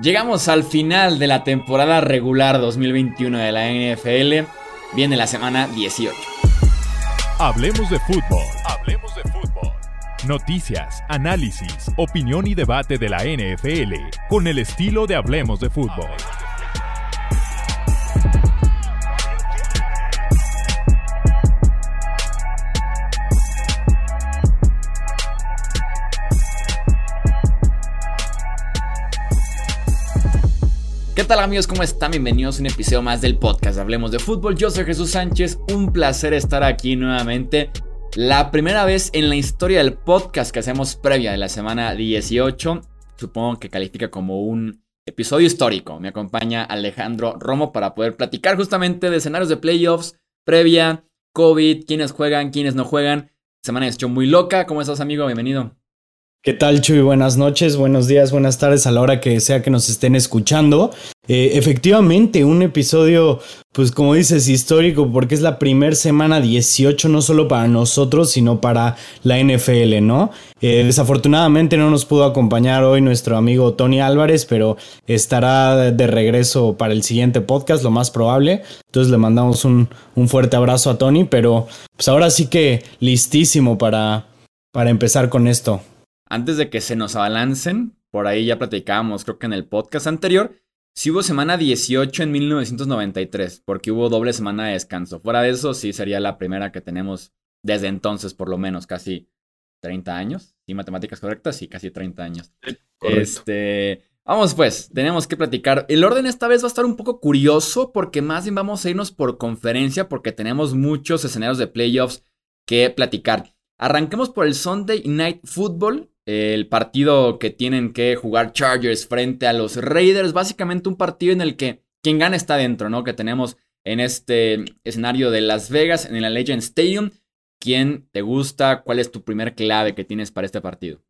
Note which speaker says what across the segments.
Speaker 1: Llegamos al final de la temporada regular 2021 de la NFL. Viene la semana 18.
Speaker 2: Hablemos de fútbol. Hablemos de fútbol. Noticias, análisis, opinión y debate de la NFL con el estilo de Hablemos de fútbol.
Speaker 1: Tal amigos? ¿Cómo están? Bienvenidos a un episodio más del podcast Hablemos de Fútbol. Yo soy Jesús Sánchez, un placer estar aquí nuevamente. La primera vez en la historia del podcast que hacemos previa de la semana 18. Supongo que califica como un episodio histórico. Me acompaña Alejandro Romo para poder platicar justamente de escenarios de playoffs, previa, COVID, quiénes juegan, quiénes no juegan. Semana de muy loca. ¿Cómo estás amigo? Bienvenido.
Speaker 3: ¿Qué tal, Chuy? Buenas noches, buenos días, buenas tardes a la hora que sea que nos estén escuchando. Eh, efectivamente, un episodio, pues como dices, histórico, porque es la primera semana 18, no solo para nosotros, sino para la NFL, ¿no? Eh, desafortunadamente no nos pudo acompañar hoy nuestro amigo Tony Álvarez, pero estará de regreso para el siguiente podcast, lo más probable. Entonces le mandamos un, un fuerte abrazo a Tony, pero pues ahora sí que listísimo para, para empezar con esto
Speaker 1: antes de que se nos abalancen, por ahí ya platicábamos, creo que en el podcast anterior, si hubo semana 18 en 1993, porque hubo doble semana de descanso. Fuera de eso, sí sería la primera que tenemos desde entonces, por lo menos, casi 30 años. ¿Sí, matemáticas correctas? Sí, casi 30 años. Este. Vamos pues, tenemos que platicar. El orden esta vez va a estar un poco curioso porque más bien vamos a irnos por conferencia porque tenemos muchos escenarios de playoffs que platicar. Arranquemos por el Sunday Night Football el partido que tienen que jugar Chargers frente a los Raiders. Básicamente un partido en el que quien gana está dentro, ¿no? Que tenemos en este escenario de Las Vegas, en la Legend Stadium. ¿Quién te gusta? ¿Cuál es tu primer clave que tienes para este partido?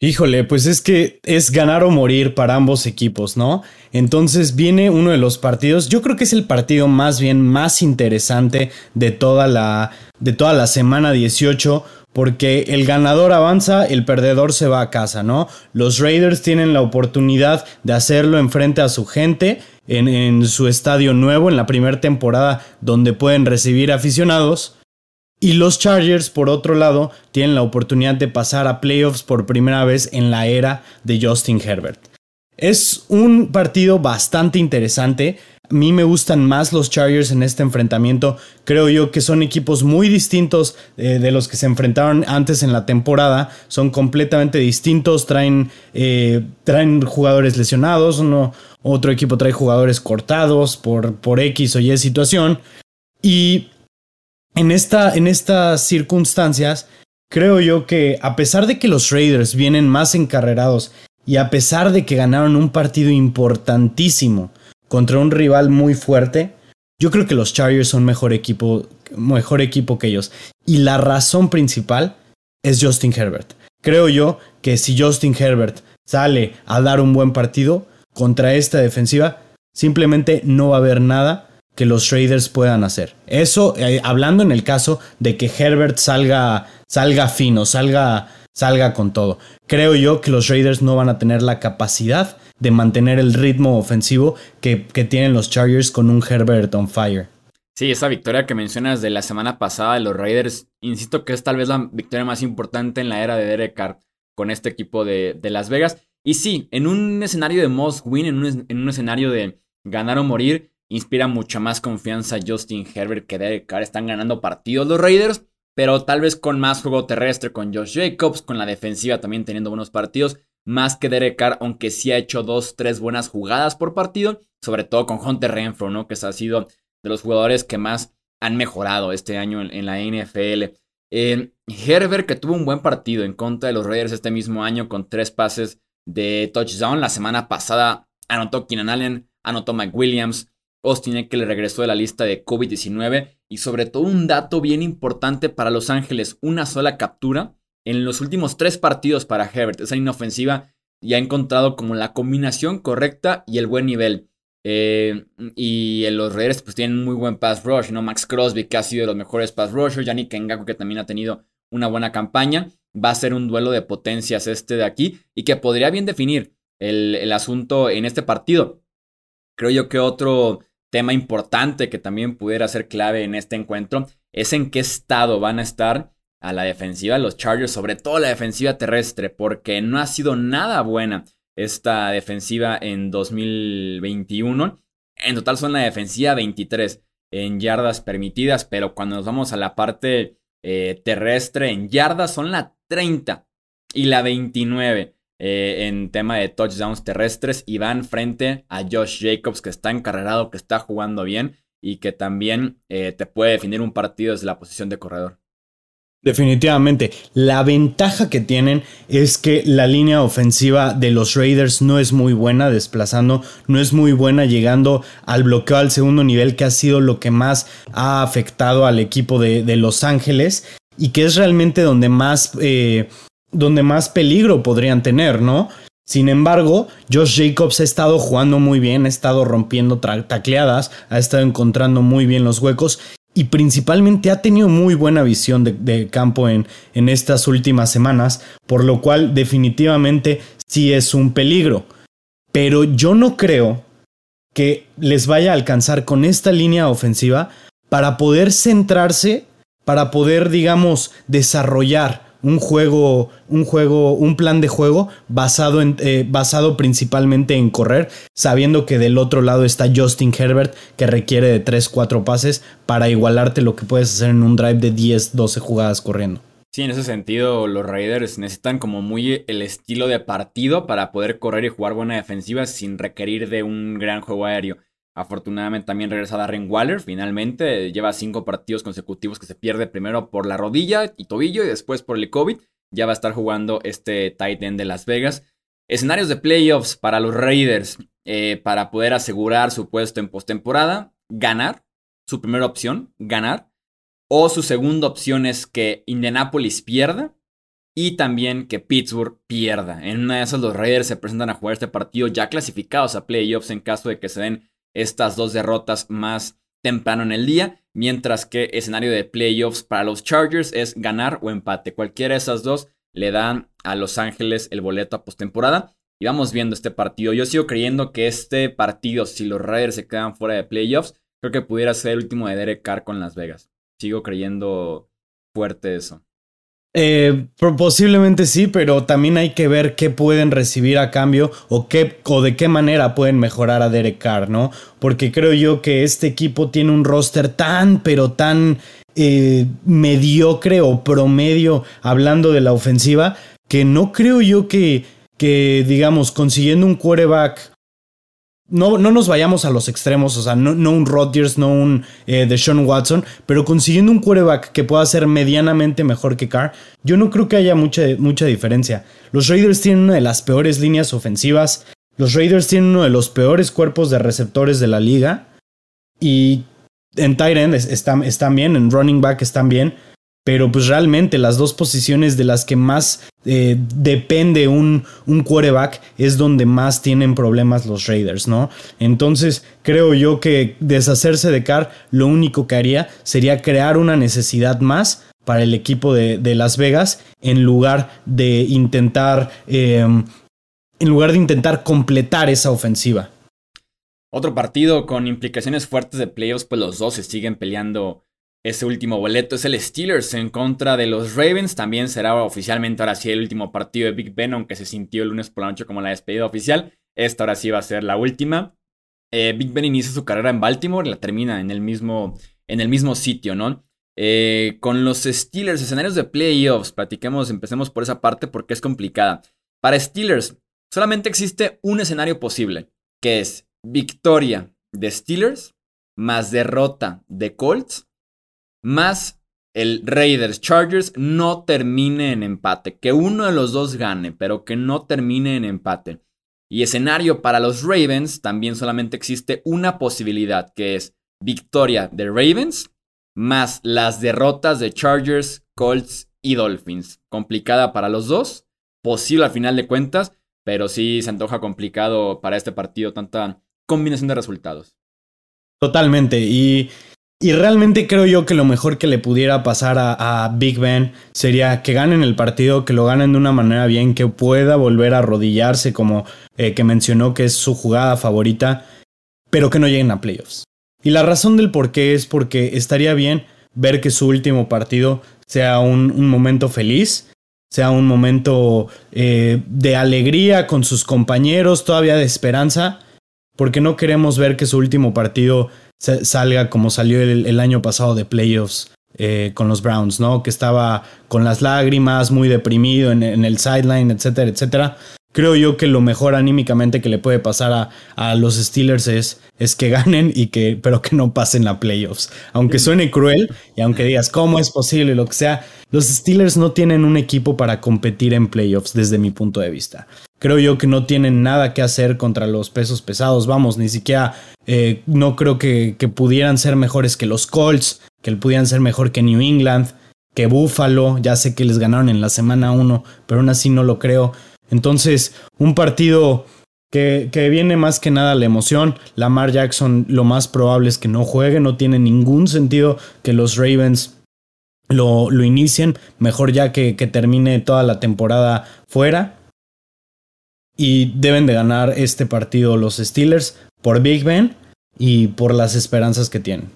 Speaker 3: Híjole, pues es que es ganar o morir para ambos equipos, ¿no? Entonces viene uno de los partidos, yo creo que es el partido más bien más interesante de toda la, de toda la semana 18 porque el ganador avanza, el perdedor se va a casa, ¿no? Los Raiders tienen la oportunidad de hacerlo enfrente a su gente en, en su estadio nuevo, en la primera temporada donde pueden recibir aficionados. Y los Chargers, por otro lado, tienen la oportunidad de pasar a playoffs por primera vez en la era de Justin Herbert. Es un partido bastante interesante. A mí me gustan más los Chargers en este enfrentamiento. Creo yo que son equipos muy distintos eh, de los que se enfrentaron antes en la temporada. Son completamente distintos. Traen, eh, traen jugadores lesionados. Otro equipo trae jugadores cortados por, por X o Y situación. Y en, esta, en estas circunstancias, creo yo que a pesar de que los Raiders vienen más encarrerados y a pesar de que ganaron un partido importantísimo contra un rival muy fuerte, yo creo que los Chargers son mejor equipo, mejor equipo que ellos. Y la razón principal es Justin Herbert. Creo yo que si Justin Herbert sale a dar un buen partido contra esta defensiva, simplemente no va a haber nada que los Raiders puedan hacer. Eso eh, hablando en el caso de que Herbert salga, salga fino, salga, salga con todo. Creo yo que los Raiders no van a tener la capacidad de mantener el ritmo ofensivo que, tienen los Chargers con un Herbert on fire.
Speaker 1: Sí, esa victoria que mencionas de la semana pasada de los Raiders, insisto que es tal vez la victoria más importante en la era de Derek Carr con este equipo de, Las Vegas. Y sí, en un escenario de must win, en un, en un escenario de ganar o morir, inspira mucha más confianza Justin Herbert que Derek Carr. Están ganando partidos los Raiders, pero tal vez con más juego terrestre, con Josh Jacobs, con la defensiva también teniendo buenos partidos más que Derek Carr, aunque sí ha hecho dos, tres buenas jugadas por partido, sobre todo con Hunter Renfro, ¿no? Que ha sido de los jugadores que más han mejorado este año en, la NFL. Herbert, que tuvo un buen partido en contra de los Raiders este mismo año con tres pases de touchdown. La semana pasada anotó Keenan Allen, anotó Mike Williams, Austin que le regresó de la lista de COVID-19 y sobre todo un dato bien importante para Los Ángeles, una sola captura en los últimos tres partidos para Herbert. Esa inofensiva ya ha encontrado como la combinación correcta y el buen nivel. Eh, y los Raiders pues tienen muy buen pass rush, ¿no? Max Crosby que ha sido de los mejores pass rushers, Yannick Ngaku que también ha tenido una buena campaña. Va a ser un duelo de potencias este de aquí y que podría bien definir el, el asunto en este partido. Creo yo que otro tema importante que también pudiera ser clave en este encuentro es en qué estado van a estar a la defensiva los Chargers, sobre todo la defensiva terrestre, porque no ha sido nada buena esta defensiva en 2021. En total son la defensiva 23 en yardas permitidas, pero cuando nos vamos a la parte eh, terrestre en yardas son la 30 y la 29 eh, en tema de touchdowns terrestres y van frente a Josh Jacobs que está encarrerado, que está jugando bien y que también eh, te puede definir un partido desde la posición de corredor.
Speaker 3: Definitivamente. La ventaja que tienen es que la línea ofensiva de los Raiders no es muy buena desplazando, no es muy buena llegando al bloqueo al segundo nivel, que ha sido lo que más ha afectado al equipo de, Los Ángeles y que es realmente donde más, eh, donde más peligro podrían tener, ¿no? Sin embargo, Josh Jacobs ha estado jugando muy bien, ha estado rompiendo tacleadas, ha estado encontrando muy bien los huecos y principalmente ha tenido muy buena visión de, campo en, en, estas últimas semanas, por lo cual definitivamente sí es un peligro. Pero yo no creo que les vaya a alcanzar con esta línea ofensiva para poder centrarse, para poder, digamos, desarrollar un juego, un juego, un plan de juego basado, en, eh, basado principalmente en correr, sabiendo que del otro lado está Justin Herbert, que requiere de 3-4 pases para igualarte lo que puedes hacer en un drive de 10-12 jugadas corriendo.
Speaker 1: Sí, en ese sentido, los Raiders necesitan como muy el estilo de partido para poder correr y jugar buena defensiva sin requerir de un gran juego aéreo. Afortunadamente también regresa Darren Waller, finalmente lleva cinco partidos consecutivos que se pierde primero por la rodilla y tobillo y después por el COVID. Ya va a estar jugando este tight end de Las Vegas. Escenarios de playoffs para los Raiders eh, para poder asegurar su puesto en postemporada, ganar. Su primera opción, ganar. O su segunda opción es que Indianapolis pierda y también que Pittsburgh pierda. En una de esas los Raiders se presentan a jugar este partido ya clasificados a playoffs en caso de que se den estas dos derrotas más temprano en el día, mientras que escenario de playoffs para los Chargers es ganar o empate. Cualquiera de esas dos le dan a Los Ángeles el boleto a postemporada. Y vamos viendo este partido. Yo sigo creyendo que este partido, si los Raiders se quedan fuera de playoffs, creo que pudiera ser el último de Derek Carr con Las Vegas. Sigo creyendo fuerte eso.
Speaker 3: Eh, posiblemente sí, pero también hay que ver qué pueden recibir a cambio o, qué, o de qué manera pueden mejorar a Derek Carr, ¿no? Porque creo yo que este equipo tiene un roster tan, pero tan eh, mediocre o promedio hablando de la ofensiva, que no creo yo que, que digamos, consiguiendo un quarterback no, no, nos vayamos a los extremos, o sea, no, un Rodgers, no un eh, Deshaun Watson, pero consiguiendo un quarterback que pueda ser medianamente mejor que Carr, yo no creo que haya mucha, mucha diferencia. Los Raiders tienen una de las peores líneas ofensivas, los Raiders tienen uno de los peores cuerpos de receptores de la liga, y en tight end están, están bien, en running back están bien, pero pues realmente las dos posiciones de las que más eh, depende un, un quarterback es donde más tienen problemas los Raiders, ¿no? Entonces creo yo que deshacerse de Carr lo único que haría sería crear una necesidad más para el equipo de, Las Vegas en lugar de intentar em, en lugar de intentar completar esa ofensiva.
Speaker 1: Otro partido con implicaciones fuertes de playoffs, pues los dos se siguen peleando ese último boleto es el Steelers en contra de los Ravens. También será oficialmente ahora sí el último partido de Big Ben, aunque se sintió el lunes por la noche como la despedida oficial. Esta ahora sí va a ser la última. Eh, Big Ben inicia su carrera en Baltimore, la termina en el mismo, en el mismo sitio, ¿no? Eh, con los Steelers, escenarios de playoffs, platiquemos, empecemos por esa parte porque es complicada. Para Steelers, solamente existe un escenario posible, que es victoria de Steelers más derrota de Colts más el Raiders Chargers no termine en empate. Que uno de los dos gane, pero que no termine en empate. Y escenario para los Ravens también solamente existe una posibilidad, que es victoria de Ravens más las derrotas de Chargers, Colts y Dolphins. Complicada para los dos, posible al final de cuentas, pero sí se antoja complicado para este partido tanta combinación de resultados.
Speaker 3: Totalmente. Y Y realmente creo yo que lo mejor que le pudiera pasar a, Big Ben sería que ganen el partido, que lo ganen de una manera bien, que pueda volver a arrodillarse como eh, que mencionó que es su jugada favorita, pero que no lleguen a playoffs. Y la razón del por qué es porque estaría bien ver que su último partido sea un, momento feliz, sea un momento eh, de alegría con sus compañeros, todavía de esperanza, porque no queremos ver que su último partido salga como salió el, año pasado de playoffs eh, con los Browns, ¿no? Que estaba con las lágrimas, muy deprimido en, en el sideline, etcétera, etcétera creo yo que lo mejor anímicamente que le puede pasar a, los Steelers es, es, que ganen y que, pero que no pasen a playoffs. Aunque suene cruel y aunque digas cómo es posible, lo que sea, los Steelers no tienen un equipo para competir en playoffs desde mi punto de vista. Creo yo que no tienen nada que hacer contra los pesos pesados. Vamos, ni siquiera eh, no creo que, que pudieran ser mejores que los Colts, que pudieran ser mejor que New England, que Buffalo. Ya sé que les ganaron en la semana 1, pero aún así no lo creo. Entonces, un partido que, viene más que nada la emoción. Lamar Jackson lo más probable es que no juegue, no tiene ningún sentido que los Ravens lo, lo inicien, mejor ya que, que termine toda la temporada fuera. Y deben de ganar este partido los Steelers por Big Ben y por las esperanzas que tienen.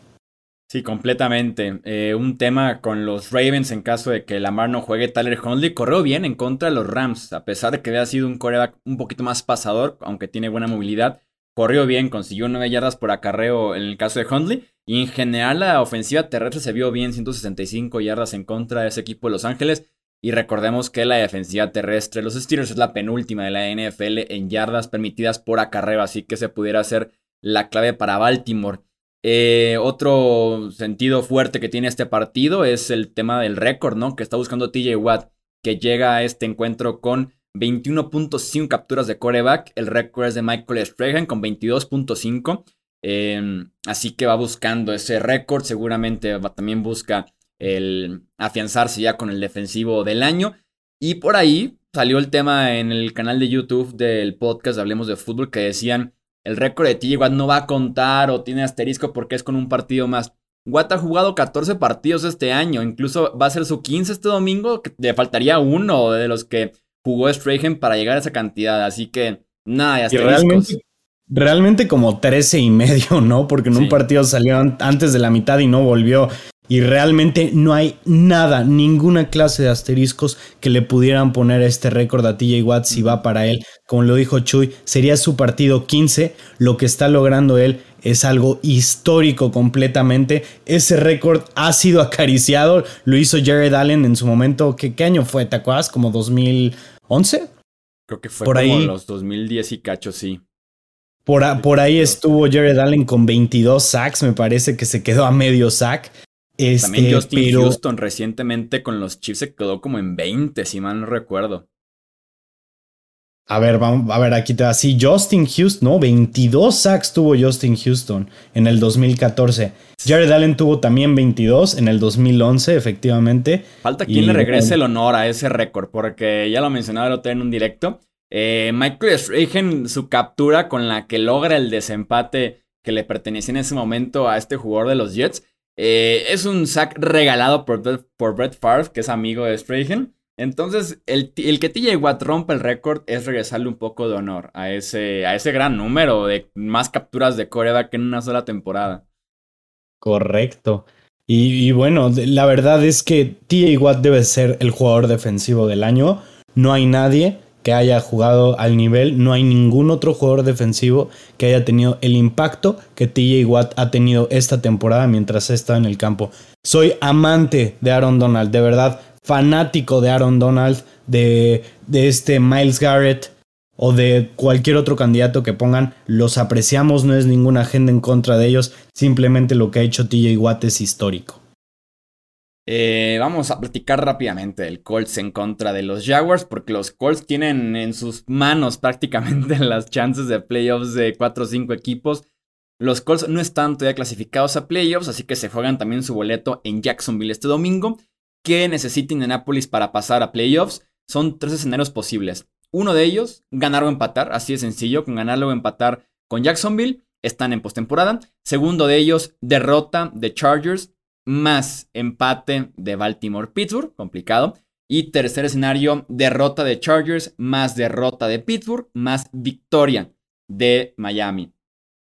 Speaker 1: Sí, completamente. Eh, un tema con los Ravens en caso de que Lamar no juegue. Tyler Huntley corrió bien en contra de los Rams, a pesar de que había sido un coreback un poquito más pasador, aunque tiene buena movilidad. Corrió bien, consiguió 9 yardas por acarreo en el caso de Huntley. Y en general la ofensiva terrestre se vio bien, 165 yardas en contra de ese equipo de Los Ángeles. Y recordemos que la defensiva terrestre los Steelers es la penúltima de la NFL en yardas permitidas por acarreo, así que se pudiera ser la clave para Baltimore. Eh, otro sentido fuerte que tiene este partido es el tema del récord, ¿no? Que está buscando TJ Watt, que llega a este encuentro con 21.5 capturas de coreback. El récord es de Michael Strahan con 22.5. Em, así que va buscando ese récord. Seguramente también busca el afianzarse ya con el defensivo del año. Y por ahí salió el tema en el canal de YouTube del podcast Hablemos de Fútbol que decían el récord de TJ Watt no va a contar o tiene asterisco porque es con un partido más. Watt ha jugado 14 partidos este año, incluso va a ser su 15 este domingo, que le faltaría uno de los que jugó Strahan para llegar a esa cantidad, así que nada,
Speaker 3: y realmente, realmente como 13 y medio, ¿no? Porque en un partido salió antes de la mitad y no volvió. Y realmente no hay nada, ninguna clase de asteriscos que le pudieran poner este récord a TJ Watt si va para él. Como lo dijo Chuy, sería su partido 15. Lo que está logrando él es algo histórico completamente. Ese récord ha sido acariciado. Lo hizo Jared Allen en su momento. ¿Qué, qué año fue? ¿Te acuerdas? ¿Como 2011?
Speaker 1: Creo que fue por como ahí. los 2010 y cacho, sí.
Speaker 3: Por, por, ahí estuvo Jared Allen con 22 sacks, me parece que se quedó a medio sack.
Speaker 1: También este, Justin Houston recientemente con los Chiefs se quedó como en 20, si mal no recuerdo.
Speaker 3: A ver, vamos, a ver, aquí te así. Justin Houston, no, 22 sacks tuvo Justin Houston en el 2014. Jared Allen tuvo también 22 en el 2011, efectivamente.
Speaker 1: Falta quien le regrese el honor a ese récord, porque ya lo mencionaba el otro en un directo. Eh, Michael Strahan, su captura con la que logra el desempate que le pertenecía en ese momento a este jugador de los Jets, eh, es un sack regalado por, por Brett Favre, que es amigo de Strahan. Entonces, el, el que TJ Watt rompa el récord es regresarle un poco de honor a ese, a ese gran número de más capturas de coreback en una sola temporada.
Speaker 3: Correcto. Y, y, bueno, la verdad es que TJ Watt debe ser el jugador defensivo del año. No hay nadie que haya jugado al nivel. No hay ningún otro jugador defensivo que haya tenido el impacto que TJ Watt ha tenido esta temporada mientras ha estado en el campo. Soy amante de Aaron Donald, de verdad, fanático de Aaron Donald, de, de este Miles Garrett o de cualquier otro candidato que pongan. Los apreciamos, no es ninguna agenda en contra de ellos, simplemente lo que ha hecho TJ Watt es histórico.
Speaker 1: Eh, vamos a platicar rápidamente del Colts en contra de los Jaguars, porque los Colts tienen en sus manos prácticamente las chances de playoffs de 4 o 5 equipos. Los Colts no están todavía clasificados a playoffs, así que se juegan también su boleto en Jacksonville este domingo. ¿Qué necesita Indianapolis para pasar a playoffs? Son tres escenarios posibles. Uno de ellos, ganar o empatar, así de sencillo, con ganar o empatar con Jacksonville. están en postemporada. Segundo de ellos, derrota de Chargers más empate de Baltimore-Pittsburgh, complicado. Y tercer escenario, derrota de Chargers más derrota de Pittsburgh más victoria de Miami.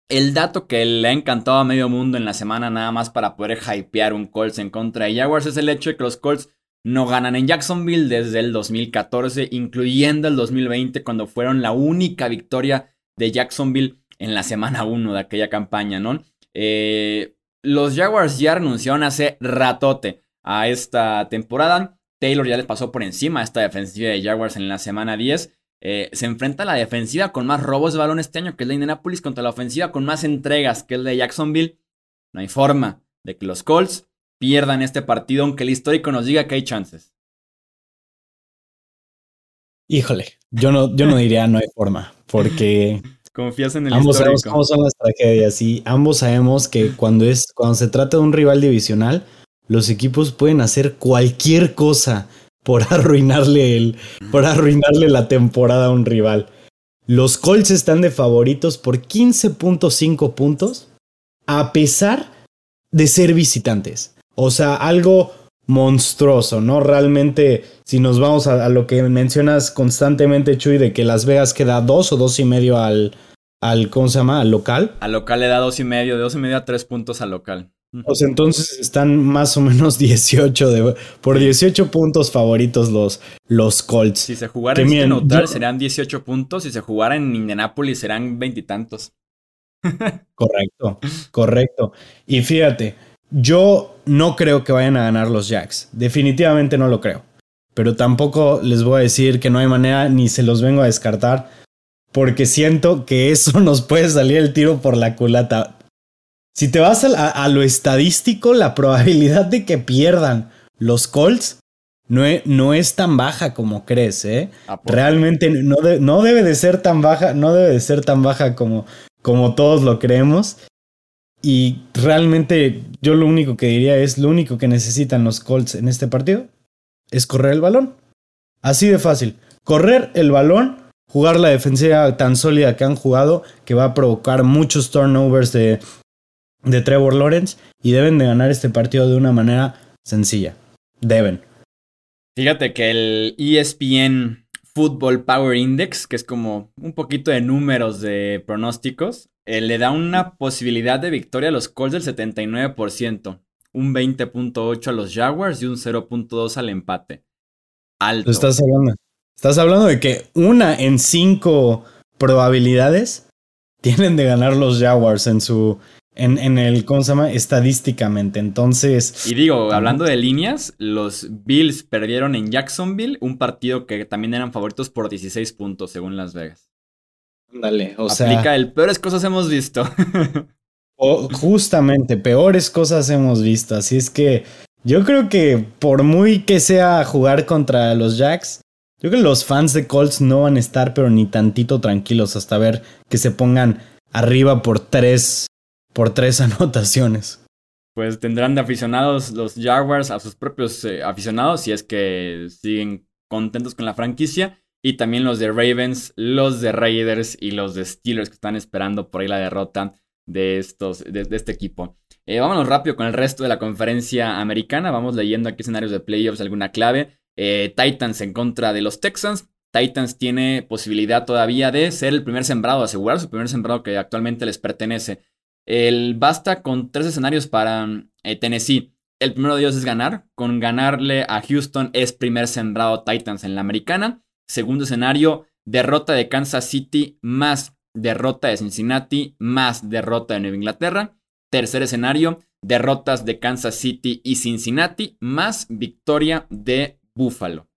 Speaker 1: El dato que le ha encantado a medio mundo en la semana nada más para poder hypear un Colts en contra de Jaguars es el hecho de que los Colts no ganan en Jacksonville desde el 2014, incluyendo el 2020 cuando fueron la única victoria de Jacksonville en la semana 1 de aquella campaña, ¿no? Eh, los Jaguars ya renunciaron hace ratote a esta temporada. Taylor ya les pasó por encima a esta defensiva de Jaguars en la semana 10. Eh, se enfrenta a la defensiva con más robos de balón este año, que es la de Indianapolis, contra la ofensiva con más entregas, que es la de Jacksonville. No hay forma de que los Colts pierdan este partido, aunque el histórico nos diga que hay chances.
Speaker 3: Híjole, yo no, yo no diría no hay forma, porque
Speaker 1: Confías en el
Speaker 3: ambos
Speaker 1: histórico.
Speaker 3: sabemos cómo son las tragedias y ambos sabemos que cuando es cuando se trata de un rival divisional, los equipos pueden hacer cualquier cosa por arruinarle el por arruinarle la temporada a un rival. Los Colts están de favoritos por 15.5 puntos a pesar de ser visitantes. O sea, algo monstruoso, ¿no? Realmente, si nos vamos a, a, lo que mencionas constantemente, Chuy, de que Las Vegas queda dos o dos y medio al, al ¿cómo se llama? Al local.
Speaker 1: Al local le da dos y medio, de dos y medio a tres puntos al local.
Speaker 3: Pues entonces están más o menos 18 de, por 18 puntos favoritos los, los Colts.
Speaker 1: Si se jugara en este neutral serán 18 puntos, si se jugara en Indianapolis serán veintitantos.
Speaker 3: correcto, correcto. Y fíjate, yo no creo que vayan a ganar los Jacks. Definitivamente no lo creo. Pero tampoco les voy a decir que no hay manera ni se los vengo a descartar. Porque siento que eso nos puede salir el tiro por la culata. Si te vas a, a lo estadístico, la probabilidad de que pierdan los Colts no es, no es tan baja como crees, ¿eh? Realmente no, de, no, debe de ser tan baja, no debe de ser tan baja como, como todos lo creemos. Y realmente yo lo único que diría es lo único que necesitan los Colts en este partido es correr el balón. Así de fácil. Correr el balón, jugar la defensiva tan sólida que han jugado que va a provocar muchos turnovers de, de Trevor Lawrence y deben de ganar este partido de una manera sencilla. Deben.
Speaker 1: Fíjate que el ESPN Football Power Index, que es como un poquito de números de pronósticos, eh, le da una posibilidad de victoria a los Colts del 79%, un 20.8 a los Jaguars y un 0.2 al empate. Alto.
Speaker 3: Estás hablando, estás hablando de que una en cinco probabilidades tienen de ganar los Jaguars en su en, en, el, ¿cómo se llama? Estadísticamente. Entonces.
Speaker 1: Y digo, hablando de líneas, los Bills perdieron en Jacksonville, un partido que también eran favoritos por 16 puntos, según Las Vegas.
Speaker 3: Dale, o
Speaker 1: Aplica
Speaker 3: sea.
Speaker 1: El peores cosas hemos visto.
Speaker 3: o, justamente, peores cosas hemos visto. Así es que yo creo que por muy que sea jugar contra los Jacks, yo creo que los fans de Colts no van a estar, pero ni tantito tranquilos hasta ver que se pongan arriba por tres por tres anotaciones.
Speaker 1: Pues tendrán de aficionados los Jaguars a sus propios eh, aficionados si es que siguen contentos con la franquicia. Y también los de Ravens, los de Raiders y los de Steelers que están esperando por ahí la derrota de, estos, de, este equipo. Eh, vámonos rápido con el resto de la conferencia americana. Vamos leyendo aquí escenarios de playoffs, alguna clave. Eh, Titans en contra de los Texans. Titans tiene posibilidad todavía de ser el primer sembrado, asegurar su primer sembrado que actualmente les pertenece. El basta con tres escenarios para eh, Tennessee. El primero de ellos es ganar. Con ganarle a Houston es primer sembrado Titans en la americana. Segundo escenario, derrota de Kansas City más derrota de Cincinnati más derrota de Nueva Inglaterra. Tercer escenario, derrotas de Kansas City y Cincinnati más victoria de Buffalo.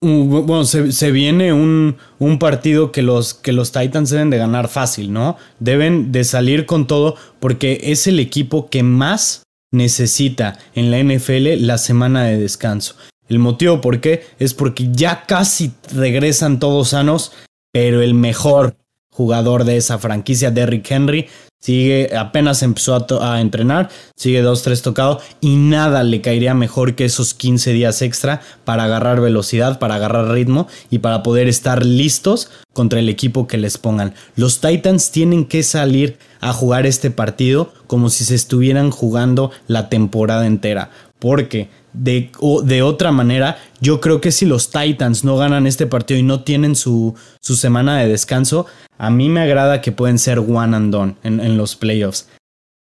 Speaker 3: Bueno, se, se viene un, un, partido que los, que los Titans deben de ganar fácil, ¿no? Deben de salir con todo porque es el equipo que más necesita en la NFL la semana de descanso. El motivo por qué es porque ya casi regresan todos sanos, pero el mejor jugador de esa franquicia, Derrick Henry. Sigue, apenas empezó a, a entrenar, sigue 2-3 tocado y nada le caería mejor que esos 15 días extra para agarrar velocidad, para agarrar ritmo y para poder estar listos contra el equipo que les pongan. Los Titans tienen que salir a jugar este partido como si se estuvieran jugando la temporada entera, porque de, de, otra manera, yo creo que si los Titans no ganan este partido y no tienen su, su semana de descanso, a mí me agrada que pueden ser one and done en, los playoffs.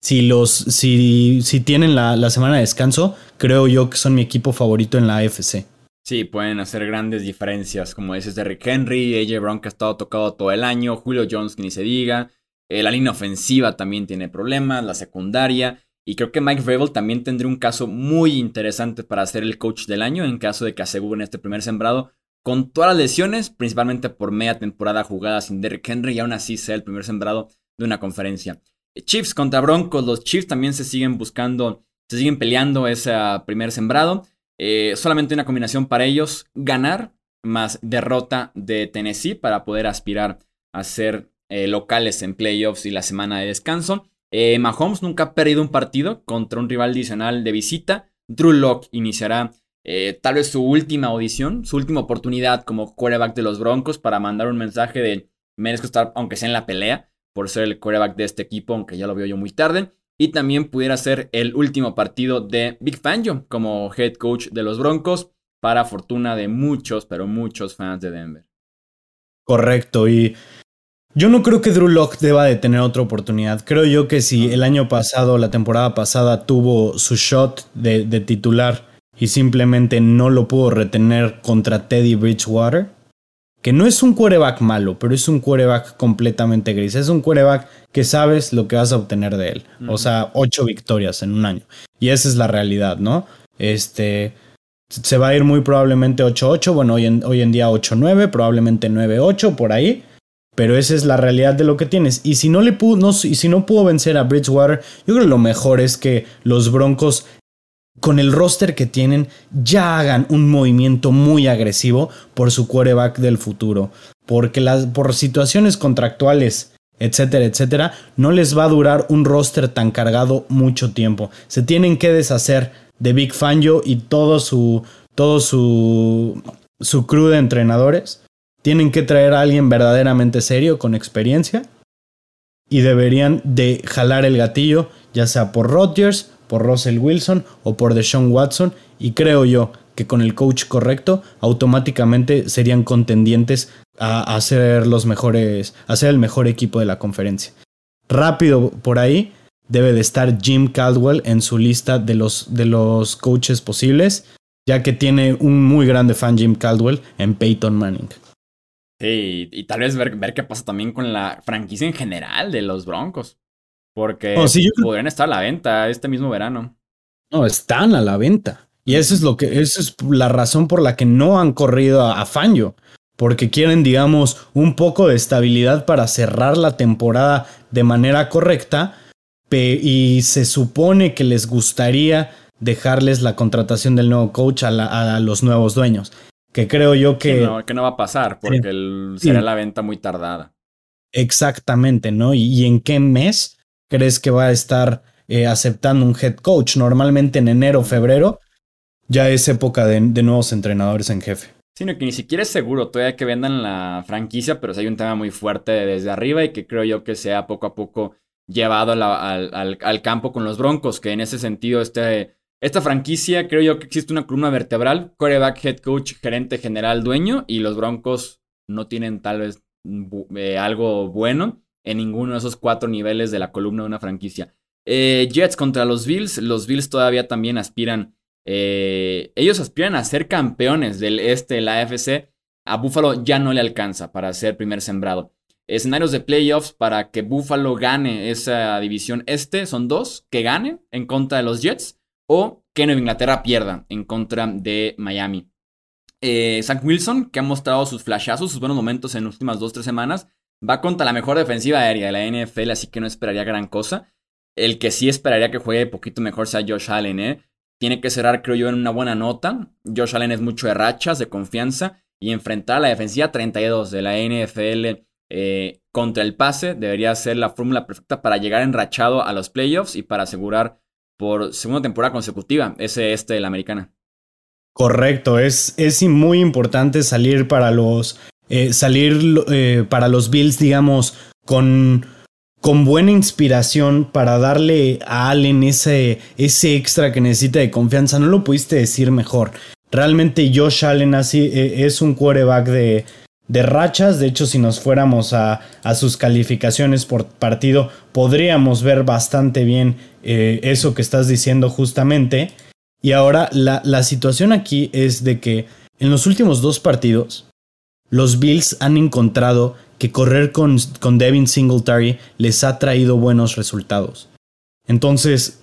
Speaker 3: Si, los, si, si tienen la, la, semana de descanso, creo yo que son mi equipo favorito en la AFC.
Speaker 1: Sí, pueden hacer grandes diferencias, como dices de Rick Henry, AJ Brown que ha estado tocado todo el año, Julio Jones que ni se diga, eh, la línea ofensiva también tiene problemas, la secundaria, y creo que Mike Vrabel también tendría un caso muy interesante para ser el coach del año en caso de que aseguren este primer sembrado con todas las lesiones, principalmente por media temporada jugada sin Derrick Henry y aún así sea el primer sembrado de una conferencia. Chiefs contra Broncos, los Chiefs también se siguen buscando, se siguen peleando ese primer sembrado. Eh, solamente una combinación para ellos, ganar más derrota de Tennessee para poder aspirar a ser eh, locales en playoffs y la semana de descanso. Eh, Mahomes nunca ha perdido un partido contra un rival adicional de visita. Drew Locke iniciará eh, tal vez su última audición, su última oportunidad como quarterback de los Broncos para mandar un mensaje de merezco estar, aunque sea en la pelea, por ser el quarterback de este equipo, aunque ya lo vio yo muy tarde. Y también pudiera ser el último partido de Big Fangio como head coach de los Broncos, para fortuna de muchos, pero muchos fans de Denver.
Speaker 3: Correcto, y yo no creo que Drew Locke deba de tener otra oportunidad. Creo yo que si el año pasado, la temporada pasada, tuvo su shot de, titular y simplemente no lo pudo retener contra Teddy Bridgewater, que no es un quarterback malo, pero es un quarterback completamente gris. Es un quarterback que sabes lo que vas a obtener de él. O sea, ocho victorias en un año. Y esa es la realidad, ¿no? Este. Se va a ir muy probablemente 8-8. Bueno, hoy en, hoy en día 8-9, probablemente 9-8 por ahí. Pero esa es la realidad de lo que tienes. Y si no le pudo, no, y si no pudo vencer a Bridgewater, yo creo que lo mejor es que los Broncos, con el roster que tienen, ya hagan un movimiento muy agresivo por su quarterback del futuro. Porque las, por situaciones contractuales, etcétera, etcétera, no les va a durar un roster tan cargado mucho tiempo. Se tienen que deshacer de Big Fangio y todo su, todo su, su crew de entrenadores tienen que traer a alguien verdaderamente serio, con experiencia, y deberían de jalar el gatillo, ya sea por Rodgers, por Russell Wilson o por Deshaun Watson, y creo yo que con el coach correcto automáticamente serían contendientes a, hacer los mejores, a ser el mejor equipo de la conferencia. Rápido por ahí debe de estar Jim Caldwell en su lista de los, de los coaches posibles, ya que tiene un muy grande fan Jim Caldwell en Peyton Manning.
Speaker 1: Sí, y, tal vez ver, ver, qué pasa también con la franquicia en general de los Broncos. Porque podrían estar a la venta este mismo verano.
Speaker 3: No, están a la venta. Y eso es lo que, esa es la razón por la que no han corrido a, a Fangio. Porque quieren, digamos, un poco de estabilidad para cerrar la temporada de manera correcta. Y se supone que les gustaría dejarles la contratación del nuevo coach a, a los nuevos dueños que creo yo que...
Speaker 1: no, que no va a pasar, porque será la venta muy tardada.
Speaker 3: Exactamente, ¿no? ¿Y, en qué mes crees que va a estar eh, aceptando un head coach? Normalmente en enero o febrero ya es época de, nuevos entrenadores en jefe.
Speaker 1: Sino que ni siquiera es seguro todavía que vendan la franquicia, pero sí hay un tema muy fuerte desde arriba y que creo yo que sea poco a poco llevado al, al, campo con los Broncos, que en ese sentido este esta franquicia creo yo que existe una columna vertebral, quarterback, head coach, gerente general, dueño, y los Broncos no tienen tal vez eh, algo bueno en ninguno de esos cuatro niveles de la columna de una franquicia. Eh, Jets contra los Bills, los Bills todavía también aspiran, eh, ellos aspiran a ser campeones del este la AFC, a Buffalo ya no le alcanza para ser primer sembrado. Escenarios de playoffs para que Buffalo gane esa división este son dos, que gane en contra de los Jets o que Nueva Inglaterra pierda en contra de Miami. Eh, Zach Wilson, que ha mostrado sus flashazos, sus buenos momentos en las últimas dos tres semanas, va contra la mejor defensiva aérea de la NFL, así que no esperaría gran cosa. El que sí esperaría que juegue poquito mejor sea Josh Allen, ¿eh? Tiene que cerrar, creo yo, en una buena nota. Josh Allen es mucho de rachas, de confianza, y enfrentar a la defensiva 32 de la NFL eh, contra el pase debería ser la fórmula perfecta para llegar enrachado a los playoffs y para asegurar por segunda temporada consecutiva ese este de la americana.
Speaker 3: Correcto, es, es muy importante salir para los eh, salir eh, para los Bills, digamos, con, con buena inspiración para darle a Allen ese, ese extra que necesita de confianza. No lo pudiste decir mejor. Realmente Josh Allen así, eh, es un quarterback de, de rachas. De hecho, si nos fuéramos a, a, sus calificaciones por partido, podríamos ver bastante bien eso que estás diciendo justamente. Y ahora la, la situación aquí es de que en los últimos dos partidos, los Bills han encontrado que correr con, con Devin Singletary les ha traído buenos resultados. Entonces,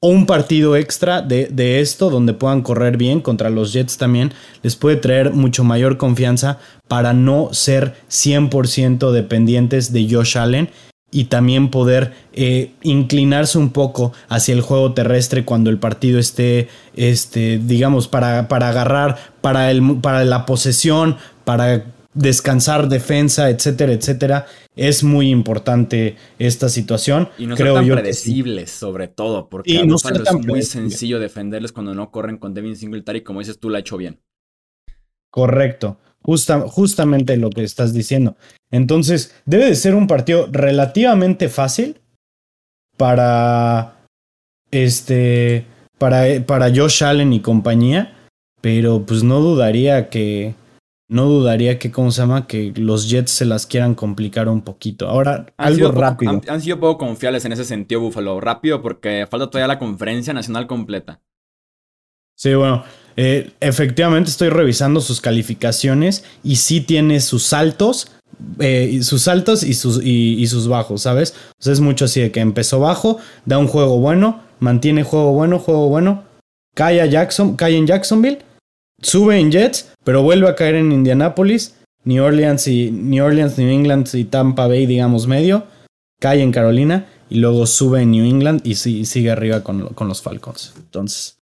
Speaker 3: un partido extra de, de, esto donde puedan correr bien contra los Jets también les puede traer mucho mayor confianza para no ser 100% dependientes de Josh Allen y también poder eh, inclinarse un poco hacia el juego terrestre cuando el partido esté, este, digamos, para, para agarrar, para, el, para la posesión, para descansar defensa, etcétera, etcétera. Es muy importante esta situación.
Speaker 1: Y no Creo ser tan predecibles, sobre todo, porque no es muy sencillo defenderles cuando no corren con Devin Singletary, como dices tú, la ha hecho bien.
Speaker 3: Correcto justamente lo que estás diciendo. Entonces, debe de ser un partido relativamente fácil para este para, para Josh Allen y compañía, pero pues no dudaría que no dudaría que, ¿cómo se llama? Que los Jets se las quieran complicar un poquito. Ahora, algo rápido.
Speaker 1: han, sido poco confiables en ese sentido, Buffalo. Rápido, porque falta todavía la conferencia nacional completa.
Speaker 3: Sí, bueno, eh, efectivamente estoy revisando sus calificaciones y sí tiene sus altos, eh, sus altos y sus, y, sus bajos, ¿sabes? O sea, es mucho así de que empezó bajo, da un juego bueno, mantiene juego bueno, juego bueno, cae, a Jackson, cae en Jacksonville, sube en Jets, pero vuelve a caer en Indianapolis, New Orleans y New England y Tampa Bay, digamos medio, cae en Carolina y luego sube en New England y, sigue arriba con, con los Falcons. Entonces,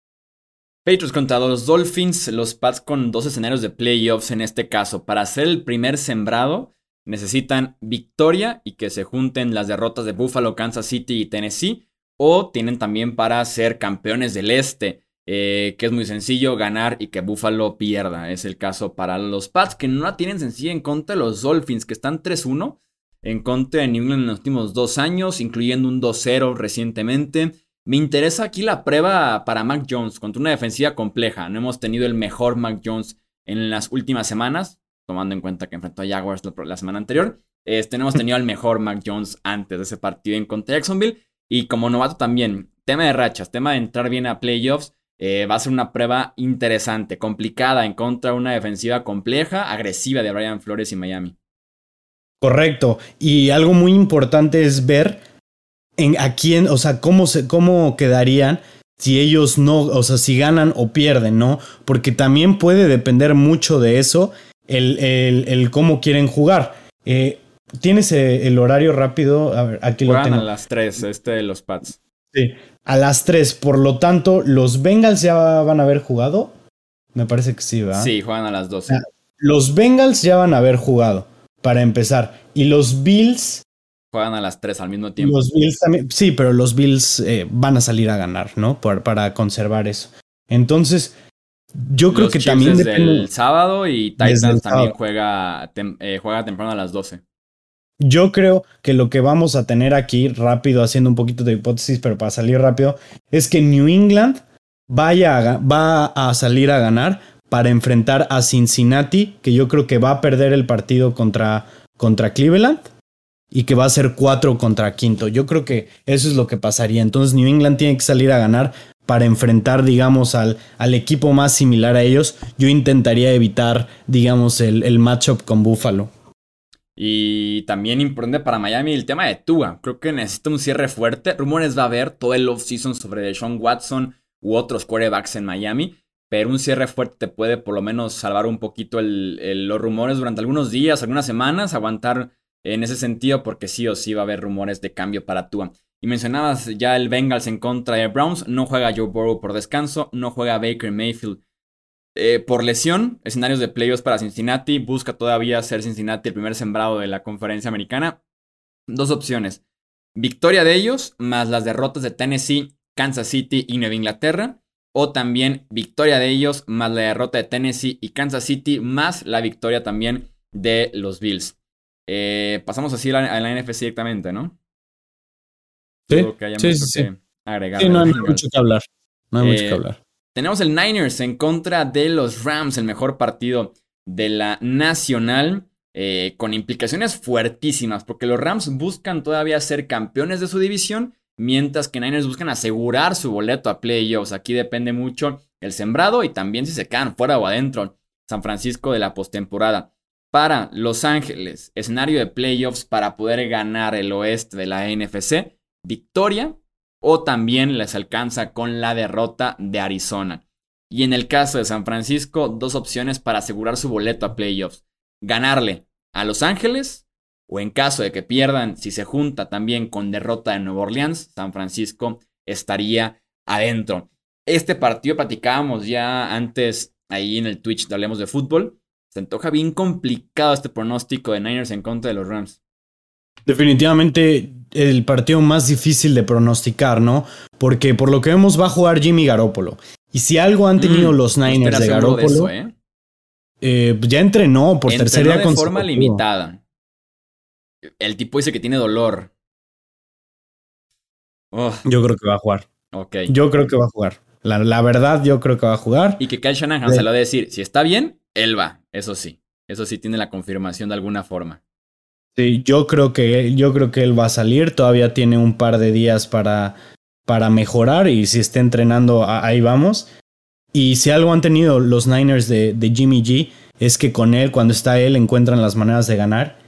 Speaker 1: Patriots contra los Dolphins, los Pats con dos escenarios de playoffs en este caso. Para ser el primer sembrado, necesitan victoria y que se junten las derrotas de Buffalo, Kansas City y Tennessee. O tienen también para ser campeones del este, eh, que es muy sencillo, ganar y que Buffalo pierda. Es el caso para los Pats, que no la tienen sencilla en contra de los Dolphins, que están 3-1 en contra de New England en los últimos dos años, incluyendo un 2-0 recientemente. Me interesa aquí la prueba para Mac Jones contra una defensiva compleja. No hemos tenido el mejor Mac Jones en las últimas semanas, tomando en cuenta que enfrentó a Jaguars la, semana anterior. Este, no hemos tenido al mejor Mac Jones antes de ese partido en contra Jacksonville. Y como novato también, tema de rachas, tema de entrar bien a playoffs. Eh, va a ser una prueba interesante, complicada en contra de una defensiva compleja, agresiva de Brian Flores y Miami.
Speaker 3: Correcto. Y algo muy importante es ver en a quién, o sea, cómo, se, cómo quedarían si ellos no, o sea, si ganan o pierden, ¿no? Porque también puede depender mucho de eso el, el, el cómo quieren jugar. Eh, ¿Tienes eh, el horario rápido? A ver, aquí
Speaker 1: lo
Speaker 3: tengo.
Speaker 1: a las 3, este de los Pats.
Speaker 3: Sí, a las 3. Por lo tanto, ¿los Bengals ya van a haber jugado? Me parece que sí, ¿verdad?
Speaker 1: Sí, juegan a las 12. Ah,
Speaker 3: los Bengals ya van a haber jugado, para empezar. Y los Bills
Speaker 1: Juegan a las 3 al mismo tiempo.
Speaker 3: Los Bills también, sí, pero los Bills eh, van a salir a ganar, ¿no? para conservar eso. Entonces, yo creo que también
Speaker 1: desde el sábado y Titans también juega, eh, juega temprano a las 12.
Speaker 3: Yo creo que lo que vamos a tener aquí, rápido, haciendo un poquito de hipótesis, pero para salir rápido, es que New England vaya va a salir a ganar para enfrentar a Cincinnati, que yo creo que va a perder el partido contra, contra Cleveland y que va a ser cuatro contra quinto. Yo creo que eso es lo que pasaría. Entonces New England tiene que salir a ganar para enfrentar, digamos, al, al equipo más similar a ellos. Yo intentaría evitar, digamos, el, el matchup con Buffalo.
Speaker 1: Y también importante para Miami el tema de Tua. Creo que necesita un cierre fuerte. Rumores va a haber todo el offseason sobre Deshaun Watson u otros quarterbacks en Miami. Pero un cierre fuerte te puede por lo menos salvar un poquito los rumores durante algunos días, algunas semanas, aguantar en ese sentido, porque sí o sí va a haber rumores de cambio para Tua. Y mencionabas ya el Bengals en contra de Browns, no juega Joe Burrow por descanso, no juega Baker Mayfield Eh, por lesión, escenarios de playoffs para Cincinnati. Busca todavía ser Cincinnati el primer sembrado de la conferencia americana. Dos opciones. Victoria de ellos, más las derrotas de Tennessee, Kansas City y Nueva Inglaterra. O también victoria de ellos, más la derrota de Tennessee y Kansas City, más la victoria también de los Bills. Eh, pasamos así a la, NFC directamente, ¿no?
Speaker 3: Sí, sí, sí, que agregar. Sí, no hay mucho que hablar. No hay mucho que eh, hablar.
Speaker 1: Tenemos el Niners en contra de los Rams, el mejor partido de la Nacional, eh, con implicaciones fuertísimas, porque los Rams buscan todavía ser campeones de su división, mientras que Niners buscan asegurar su boleto a playoffs. Aquí depende mucho el sembrado y también si se quedan fuera o adentro San Francisco de la postemporada. Para Los Ángeles, escenario de playoffs para poder ganar el oeste de la NFC, victoria o también les alcanza con la derrota de Arizona. Y en el caso de San Francisco, dos opciones para asegurar su boleto a playoffs. Ganarle a Los Ángeles o en caso de que pierdan, si se junta también con derrota de Nueva Orleans, San Francisco estaría adentro. Este partido platicábamos ya antes ahí en el Twitch Hablemos de Fútbol. Se antoja bien complicado este pronóstico de Niners en contra de los Rams.
Speaker 3: Definitivamente el partido más difícil de pronosticar, ¿no? Porque por lo que vemos va a jugar Jimmy Garoppolo. Y si algo han tenido mm, los Niners de Garoppolo, ¿eh? Eh, ya entrenó por tercera
Speaker 1: de forma limitada. El tipo dice que tiene dolor.
Speaker 3: Yo creo que va a jugar. Okay. Yo creo que va a jugar. La, verdad, yo creo que va a jugar.
Speaker 1: Y que Kyle Shanahan se lo va a decir. Si está bien, él va. Eso sí. Eso sí tiene la confirmación de alguna forma.
Speaker 3: Sí, yo creo que, yo creo que él va a salir. Todavía tiene un par de días para, para mejorar y si está entrenando, ahí vamos. Y si algo han tenido los Niners de, de Jimmy G es que con él, cuando está él, encuentran las maneras de ganar.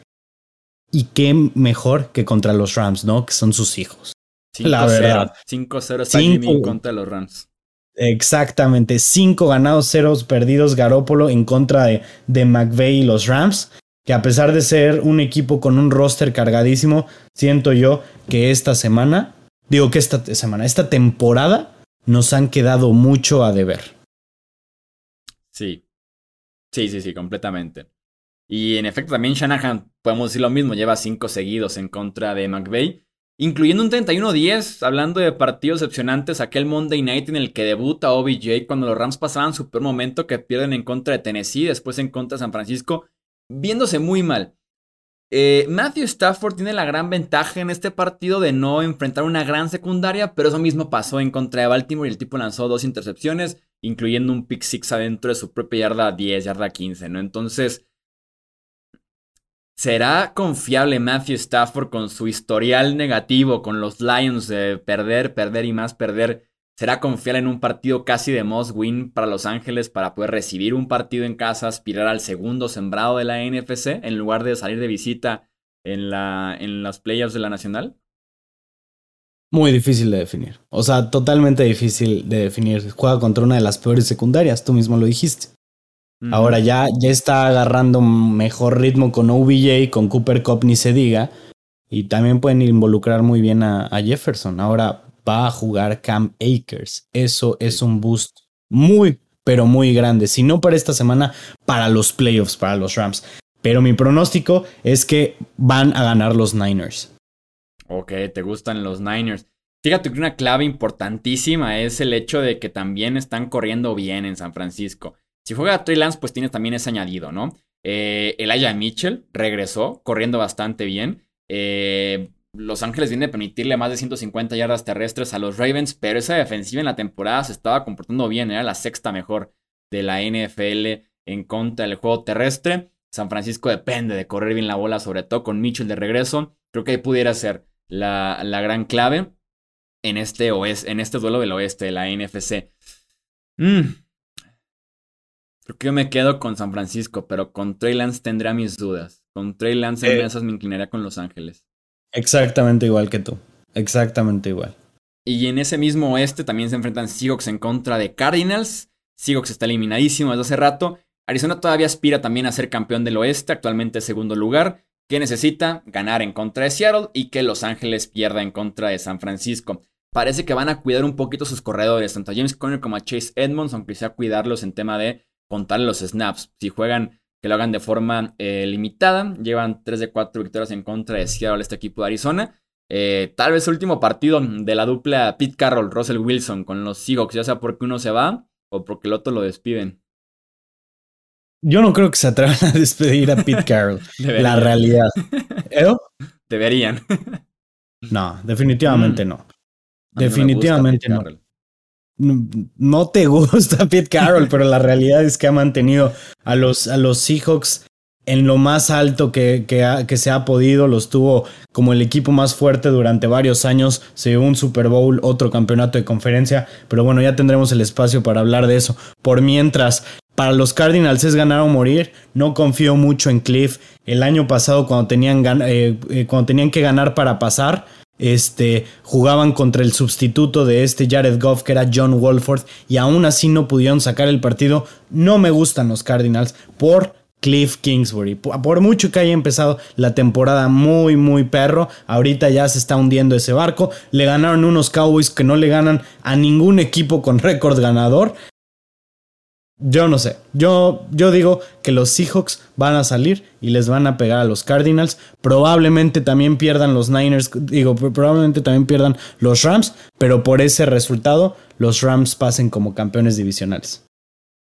Speaker 3: Y qué mejor que contra los Rams, ¿no? Que son sus hijos.
Speaker 1: la verdad. 5-0 está Jimmy contra los Rams.
Speaker 3: Exactamente. Cinco ganados, ceros perdidos Garópolo en contra de, de McVeigh y los Rams que a pesar de ser un equipo con un roster cargadísimo, siento yo que esta semana, digo que esta semana, esta temporada nos han quedado mucho a deber.
Speaker 1: Sí, sí, sí, sí, completamente. Y en efecto también Shanahan, podemos decir lo mismo, lleva cinco seguidos en contra de McVeigh, incluyendo un 31-10, hablando de partidos decepcionantes, aquel Monday Night en el que debuta OBJ cuando los Rams pasaban su peor momento que pierden en contra de Tennessee, después en contra de San Francisco viéndose muy mal. Eh, Matthew Stafford tiene la gran ventaja en este partido de no enfrentar una gran secundaria, pero eso mismo pasó en contra de Baltimore y el tipo lanzó dos intercepciones, incluyendo un pick six adentro de su propia yarda 10, yarda 15, ¿no? Entonces, ¿será confiable Matthew Stafford con su historial negativo con los Lions de perder, perder y más perder? ¿Será confiar en un partido casi de must win para Los Ángeles para poder recibir un partido en casa, aspirar al segundo sembrado de la NFC en lugar de salir de visita en, la, en las playoffs de la Nacional?
Speaker 3: Muy difícil de definir. O sea, totalmente difícil de definir. Juega contra una de las peores secundarias, tú mismo lo dijiste. Ahora ya, ya está agarrando mejor ritmo con OBJ, con Cooper Cup ni se diga. Y también pueden involucrar muy bien a Jefferson. Ahora, va a jugar Cam Akers. Eso es un boost muy, pero muy grande. Si no para esta semana, para los playoffs, para los Rams. Pero mi pronóstico es que van a ganar los Niners.
Speaker 1: Ok, te gustan los Niners. Fíjate que una clave importantísima es el hecho de que también están corriendo bien en San Francisco. Si juega Trey Lance, pues tienes también ese añadido, ¿no? Eh, Elijah Mitchell regresó corriendo bastante bien. Eh, los Ángeles viene a permitirle más de 150 yardas terrestres a los Ravens, pero esa defensiva en la temporada se estaba comportando bien, era la sexta mejor de la NFL en contra del juego terrestre. San Francisco depende de correr bien la bola, sobre todo con Mitchell de regreso. Creo que ahí pudiera ser la, la gran clave en este, en este duelo del oeste de la NFC. Mm. Creo que yo me quedo con San Francisco, pero con Trey Lance tendría mis dudas. Con Trey Lance en eh. esas me inclinaría con Los Ángeles.
Speaker 3: Exactamente igual que tú. Exactamente igual.
Speaker 1: Y en ese mismo oeste también se enfrentan Seahawks en contra de Cardinals. Seahawks está eliminadísimo desde hace rato. Arizona todavía aspira también a ser campeón del oeste, actualmente segundo lugar, que necesita ganar en contra de Seattle y que Los Ángeles pierda en contra de San Francisco. Parece que van a cuidar un poquito sus corredores, tanto a James Conner como a Chase Edmonds, aunque sea cuidarlos en tema de contarle los snaps. Si juegan, que lo hagan de forma eh, limitada. Llevan 3 de 4 victorias en contra de Seattle, este equipo de Arizona. Eh, tal vez el último partido de la dupla Pete Carroll, Russell Wilson con los Seahawks, ya sea porque uno se va o porque el otro lo despiden.
Speaker 3: Yo no creo que se atrevan a despedir a Pete Carroll. la realidad.
Speaker 1: ¿Eh? Deberían.
Speaker 3: no, definitivamente mm. no. Definitivamente no. No te gusta Pete Carroll, pero la realidad es que ha mantenido a los, a los Seahawks en lo más alto que, que, se ha podido. Los tuvo como el equipo más fuerte durante varios años. Se un Super Bowl, otro campeonato de conferencia. Pero bueno, ya tendremos el espacio para hablar de eso. Por mientras, para los Cardinals es ganar o morir. No confío mucho en Cliff. El año pasado, cuando tenían, eh, eh, cuando tenían que ganar para pasar, este, jugaban contra el sustituto de este Jared Goff, que era John Wolford, y aún así no pudieron sacar el partido. No me gustan los Cardinals por Cliff Kingsbury. Por mucho que haya empezado la temporada muy, muy perro, ahorita ya se está hundiendo ese barco. Le ganaron unos Cowboys que no le ganan a ningún equipo con récord ganador. Yo no sé. Yo, yo digo que los Seahawks van a salir y les van a pegar a los Cardinals. Probablemente también pierdan los Niners. Digo, probablemente también pierdan los Rams. Pero por ese resultado, los Rams pasen como campeones divisionales.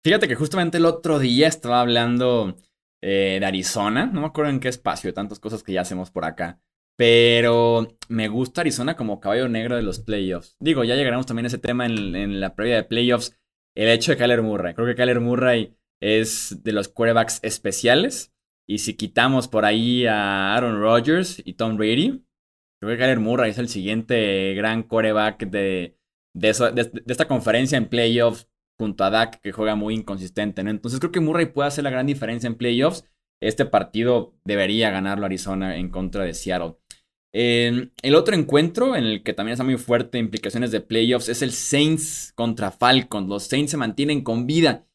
Speaker 1: Fíjate que justamente el otro día estaba hablando eh, de Arizona. No me acuerdo en qué espacio, de tantas cosas que ya hacemos por acá. Pero me gusta Arizona como caballo negro de los playoffs. Digo, ya llegaremos también a ese tema en, en la previa de playoffs el hecho de Kyler Murray. Creo que Kyler Murray es de los quarterbacks especiales. Y si quitamos por ahí a Aaron Rodgers y Tom Brady, creo que Kyler Murray es el siguiente gran quarterback de, de, esta conferencia en playoffs junto a Dak, que juega muy inconsistente. Entonces creo que Murray puede hacer la gran diferencia en playoffs. Este partido debería ganarlo Arizona en contra de Seattle el otro encuentro en el que también está muy fuerte implicaciones de playoffs es el Saints contra Falcons. Los Saints se mantienen con vida.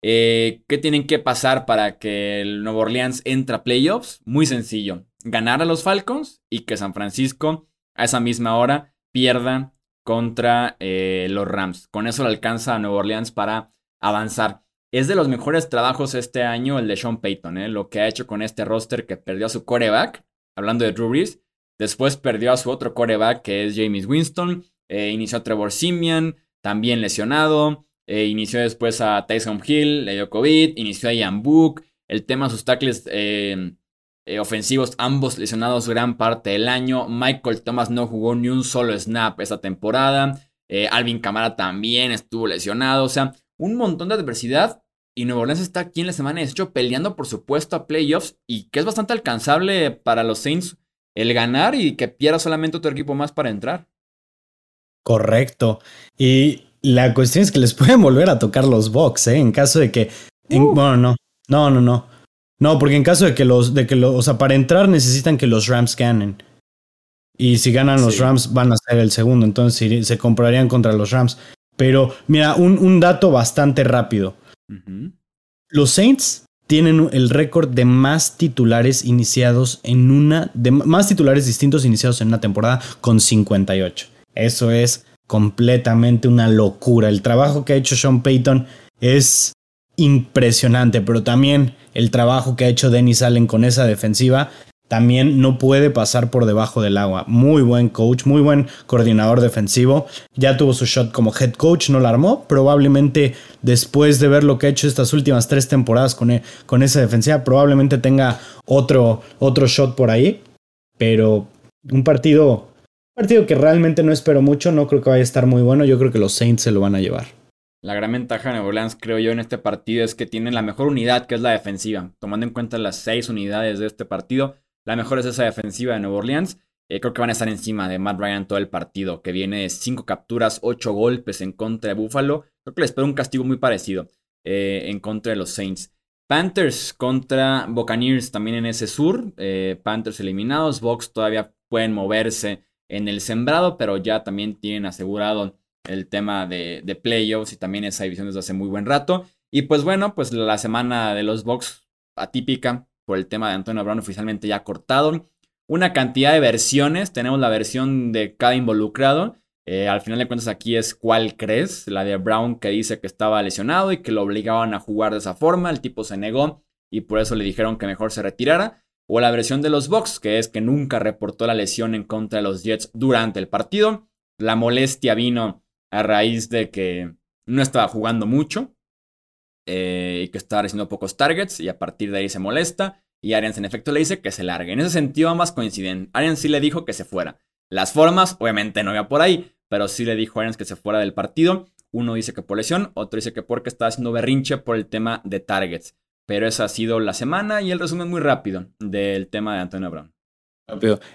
Speaker 1: Eh, ¿Qué tienen que pasar para que el Nuevo Orleans entre a playoffs? Muy sencillo. Ganar a los Falcons y que San Francisco a esa misma hora pierda contra eh, los Rams. Con eso le alcanza a Nuevo Orleans para avanzar. Es de los mejores trabajos este año el de Sean Payton, ¿eh? lo que ha hecho con este roster que perdió a su coreback, hablando de Drew Brees, Después perdió a su otro coreback, que es James Winston. Eh, inició a Trevor Simian, también lesionado. Eh, inició después a Tyson Hill, le dio COVID. Inició a Ian Book. El tema de sus tackles eh, ofensivos, ambos lesionados gran parte del año. Michael Thomas no jugó ni un solo snap esa temporada. Alvin Camara también estuvo lesionado. O sea, un montón de adversidad. Y Nuevo Orleans está aquí en la semana 18 peleando, por supuesto, a playoffs. Y que es bastante alcanzable para los Saints el ganar y que pierda solamente otro equipo más para entrar.
Speaker 3: Correcto. Y la cuestión es que les pueden volver a tocar los box, ¿eh? En caso de que. Uh. bueno, no. No, no, no. No, porque en caso de que los. De que los, o sea, para entrar necesitan que los Rams ganen. Y si ganan los Rams, van a ser el segundo. Entonces se comprarían contra los Rams. Pero, mira, un, un dato bastante rápido. Los Saints tienen el récord de más titulares iniciados en una, de más titulares distintos iniciados en una temporada con 58. Eso es completamente una locura. El trabajo que ha hecho Sean Payton es impresionante, pero también el trabajo que ha hecho Dennis Allen con esa defensiva también no puede pasar por debajo del agua. Muy buen coach, muy buen coordinador defensivo. Ya tuvo su shot como head coach, no la armó. Probablemente después de ver lo que ha hecho estas últimas tres temporadas con, e, con esa defensiva, probablemente tenga otro, otro shot por ahí. Pero un partido, un partido que realmente no espero mucho, no creo que vaya a estar muy bueno. Yo creo que los Saints se lo van a llevar.
Speaker 1: La gran ventaja de Nuevo creo yo, en este partido es que tienen la mejor unidad, que es la defensiva. Tomando en cuenta las seis unidades de este partido, la mejor es esa defensiva de Nueva Orleans. Eh, creo que van a estar encima de Matt Ryan todo el partido, que viene de 5 capturas, 8 golpes en contra de Buffalo. Creo que les espero un castigo muy parecido eh, en contra de los Saints. Panthers contra Buccaneers también en ese sur. Eh, Panthers eliminados. Bucks todavía pueden moverse en el sembrado, pero ya también tienen asegurado el tema de, de playoffs y también esa división desde hace muy buen rato. Y pues bueno, pues la semana de los Bucks atípica por el tema de Antonio Brown oficialmente ya cortado. Una cantidad de versiones, tenemos la versión de cada involucrado. Eh, al final de cuentas aquí es cuál crees, la de Brown que dice que estaba lesionado y que lo obligaban a jugar de esa forma, el tipo se negó y por eso le dijeron que mejor se retirara, o la versión de los Bucks, que es que nunca reportó la lesión en contra de los Jets durante el partido, la molestia vino a raíz de que no estaba jugando mucho eh, y que estaba recibiendo pocos targets y a partir de ahí se molesta y Arians en efecto le dice que se largue. En ese sentido ambas coinciden. Arians sí le dijo que se fuera. Las formas, obviamente no iba por ahí, pero sí le dijo a Arians que se fuera del partido. Uno dice que por lesión, otro dice que porque estaba haciendo berrinche por el tema de targets. Pero esa ha sido la semana y el resumen muy rápido del tema de Antonio Brown.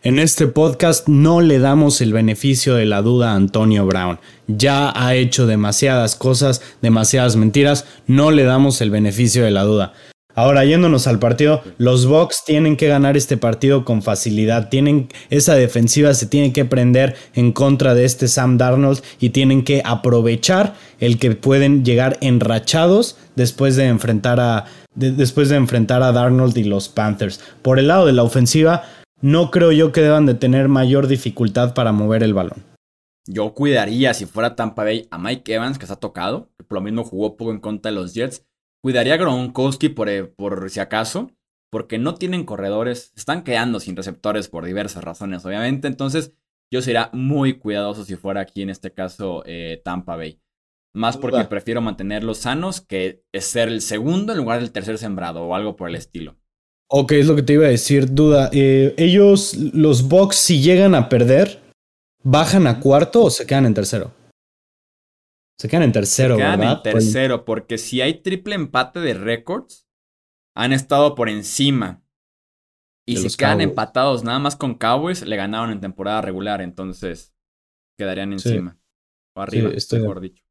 Speaker 3: En este podcast no le damos el beneficio de la duda a Antonio Brown. Ya ha hecho demasiadas cosas, demasiadas mentiras, no le damos el beneficio de la duda. Ahora, yéndonos al partido, los Bucks tienen que ganar este partido con facilidad. Tienen esa defensiva se tiene que prender en contra de este Sam Darnold y tienen que aprovechar el que pueden llegar enrachados después de enfrentar a después de enfrentar a Darnold y los Panthers. Por el lado de la ofensiva, no creo yo que deban de tener mayor dificultad para mover el balón.
Speaker 1: Yo cuidaría si fuera Tampa Bay a Mike Evans, que se ha tocado, que por lo mismo jugó poco en contra de los Jets Cuidaría a Gronkowski por, eh, por si acaso, porque no tienen corredores, están quedando sin receptores por diversas razones, obviamente. Entonces, yo sería muy cuidadoso si fuera aquí en este caso eh, Tampa Bay. Más porque prefiero mantenerlos sanos que ser el segundo en lugar del tercer sembrado o algo por el estilo.
Speaker 3: Ok, es lo que te iba a decir, duda. Eh, ellos, los Bucks, si llegan a perder, ¿bajan a cuarto o se quedan en tercero? Se quedan en tercero, Se quedan en
Speaker 1: tercero, porque si hay triple empate de récords, han estado por encima. Y si quedan empatados nada más con Cowboys, le ganaron en temporada regular, entonces quedarían encima. O arriba, mejor dicho.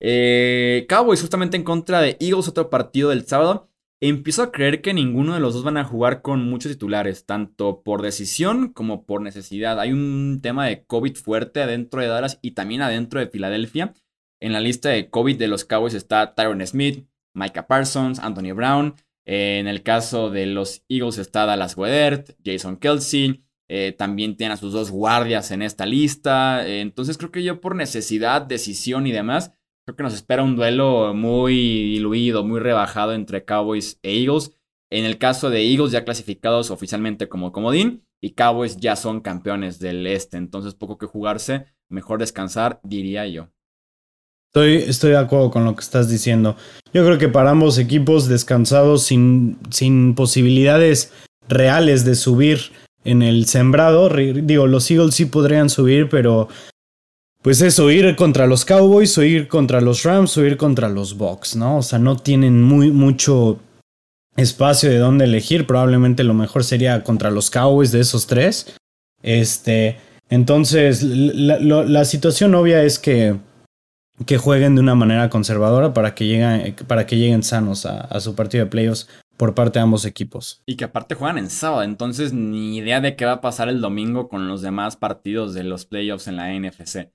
Speaker 1: Eh, Cowboys justamente en contra de Eagles, otro partido del sábado. Empiezo a creer que ninguno de los dos van a jugar con muchos titulares, tanto por decisión como por necesidad. Hay un tema de COVID fuerte adentro de Dallas y también adentro de Filadelfia. En la lista de COVID de los Cowboys está Tyron Smith, Micah Parsons, Anthony Brown. en el caso de los Eagles está Dallas Wedert, Jason Kelsey. Eh, también tiene a sus dos guardias en esta lista. entonces creo que yo por necesidad, decisión y demás, Creo que nos espera un duelo muy diluido, muy rebajado entre Cowboys e Eagles. En el caso de Eagles ya clasificados oficialmente como comodín y Cowboys ya son campeones del este. Entonces poco que jugarse, mejor descansar, diría yo.
Speaker 3: Estoy, estoy de acuerdo con lo que estás diciendo. Yo creo que para ambos equipos descansados sin, sin posibilidades reales de subir en el sembrado, digo, los Eagles sí podrían subir, pero pues eso, ir contra los Cowboys o ir contra los Rams o ir contra los Bucks, ¿no? O sea, no tienen muy, mucho espacio de dónde elegir. Probablemente lo mejor sería contra los Cowboys de esos tres. Este, entonces, la, situación obvia es que, que, jueguen de una manera conservadora para que lleguen, para que lleguen sanos a, a su partido de playoffs por parte de ambos equipos.
Speaker 1: Y que aparte juegan en sábado, entonces ni idea de qué va a pasar el domingo con los demás partidos de los playoffs en la NFC.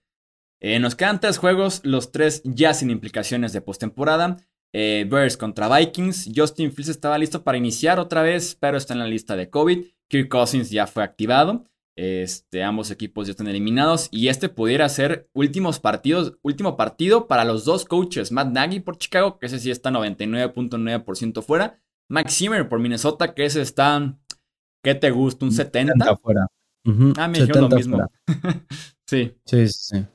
Speaker 1: Eh, nos quedan tres juegos, los tres ya sin implicaciones de postemporada. Eh, Bears contra Vikings. Justin Fields estaba listo para iniciar otra vez, pero está en la lista de COVID. Kirk Cousins ya fue activado. Este, ambos equipos ya están eliminados. Y este pudiera ser últimos partidos, último partido para los dos coaches. Matt Nagy por Chicago, que ese sí está 99.9% fuera. Max Zimmer por Minnesota, que ese está. ¿Qué te gusta? ¿Un 70? 70
Speaker 3: fuera.
Speaker 1: Ah, me dijeron lo mismo.
Speaker 3: sí. Sí, sí. Sí,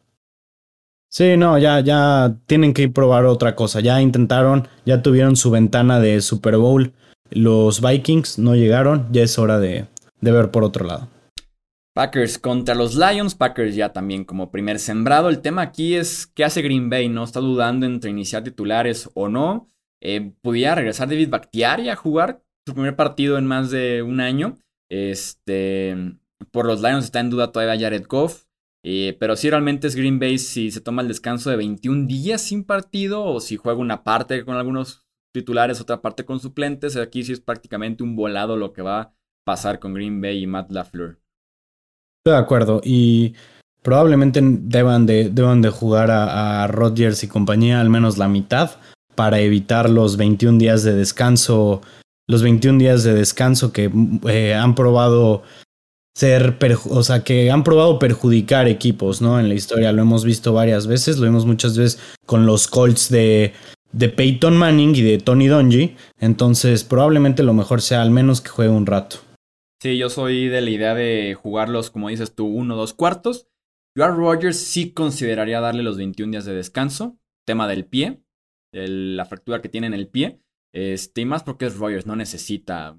Speaker 3: no, ya, ya tienen que probar otra cosa. Ya intentaron, ya tuvieron su ventana de Super Bowl. Los Vikings no llegaron, ya es hora de, de ver por otro lado.
Speaker 1: Packers contra los Lions, Packers ya también como primer sembrado. El tema aquí es qué hace Green Bay, ¿no? Está dudando entre iniciar titulares o no. Eh, ¿Pudiera regresar David Bakhtiari a jugar su primer partido en más de un año? Este, por los Lions está en duda todavía Jared Goff. Eh, pero si realmente es Green Bay si se toma el descanso de 21 días sin partido o si juega una parte con algunos titulares, otra parte con suplentes. Aquí sí es prácticamente un volado lo que va a pasar con Green Bay y Matt LaFleur.
Speaker 3: Estoy de acuerdo y probablemente deban de, de jugar a, Rodgers y compañía al menos la mitad para evitar los 21 días de descanso, los 21 días de descanso que eh, han probado ser, o sea, que han probado perjudicar equipos, ¿no? En la historia lo hemos visto varias veces, lo vimos muchas veces con los Colts de, Peyton Manning y de Tony Dungy, entonces probablemente lo mejor sea al menos que juegue un rato.
Speaker 1: Sí, yo soy de la idea de jugarlos, como dices tú, uno o dos cuartos. Yo a Rogers sí consideraría darle los 21 días de descanso, tema del pie, la fractura que tiene en el pie, este, y más porque es Rogers, no necesita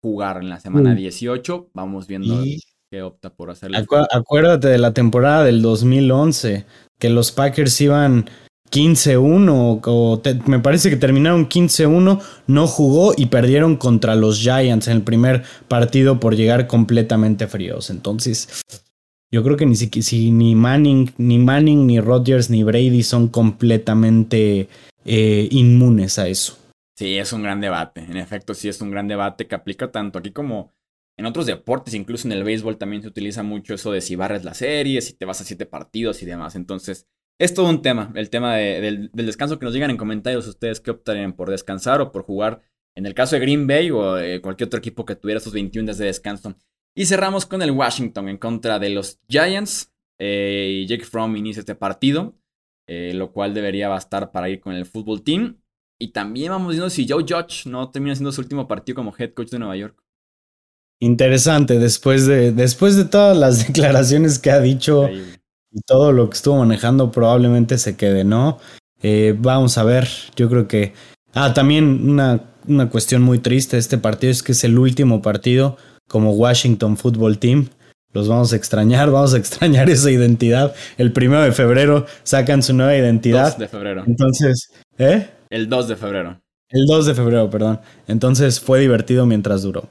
Speaker 1: jugar en la semana 18. Mm. Vamos viendo qué opta por hacer.
Speaker 3: acuérdate de la temporada del 2011, que los Packers iban 15-1, o me parece que terminaron 15-1, no jugó y perdieron contra los Giants en el primer partido por llegar completamente fríos. Entonces, yo creo que ni, si, ni Manning, ni Manning, ni Rodgers, ni Brady son completamente eh, inmunes a eso.
Speaker 1: Sí, es un gran debate. En efecto, sí es un gran debate que aplica tanto aquí como en otros deportes, incluso en el béisbol también se utiliza mucho eso de si barres la serie, si te vas a siete partidos y demás. Entonces, es todo un tema, el tema del, descanso que nos digan en comentarios ustedes qué optarían por descansar o por jugar en el caso de Green Bay o eh, cualquier otro equipo que tuviera sus 21 días de descanso. Y cerramos con el Washington en contra de los Giants. Eh, Jake Fromm inicia este partido, eh, lo cual debería bastar para ir con el fútbol team. Y también vamos viendo si Joe Judge no termina siendo su último partido como head coach de Nueva York.
Speaker 3: Interesante, después de, después de todas las declaraciones que ha dicho y todo lo que estuvo manejando, probablemente se quede, ¿no? Eh, vamos a ver, yo creo que... Ah, también una, una cuestión muy triste de este partido es que es el último partido como Washington Football Team. Los vamos a extrañar, vamos a extrañar esa identidad. El primero de febrero sacan su nueva identidad.
Speaker 1: 2 de febrero.
Speaker 3: Entonces, ¿eh?
Speaker 1: El 2 de febrero.
Speaker 3: El 2 de febrero, perdón. Entonces fue divertido mientras duró.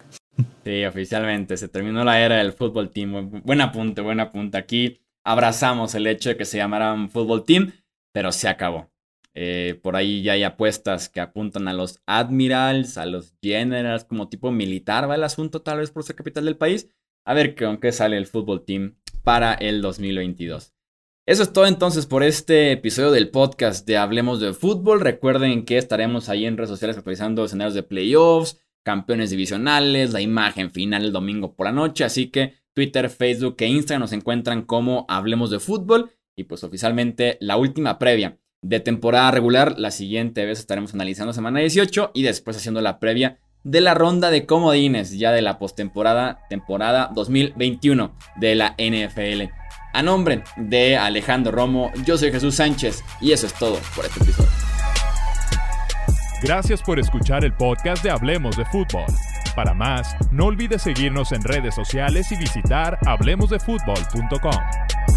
Speaker 1: Sí, oficialmente se terminó la era del fútbol team. Buen apunte, buen apunte. Aquí abrazamos el hecho de que se llamaran fútbol team, pero se acabó. Eh, por ahí ya hay apuestas que apuntan a los admirals, a los generals, como tipo militar va el asunto, tal vez por ser capital del país. A ver con qué sale el fútbol team para el 2022. Eso es todo entonces por este episodio del podcast de Hablemos de Fútbol. Recuerden que estaremos ahí en redes sociales actualizando escenarios de playoffs, campeones divisionales, la imagen final el domingo por la noche. Así que Twitter, Facebook e Instagram nos encuentran como Hablemos de Fútbol. Y pues oficialmente la última previa de temporada regular. La siguiente vez estaremos analizando semana 18 y después haciendo la previa de la ronda de comodines ya de la postemporada, temporada 2021 de la NFL. A nombre de Alejandro Romo, yo soy Jesús Sánchez y eso es todo por este episodio.
Speaker 2: Gracias por escuchar el podcast de Hablemos de Fútbol. Para más, no olvides seguirnos en redes sociales y visitar hablemosdefutbol.com.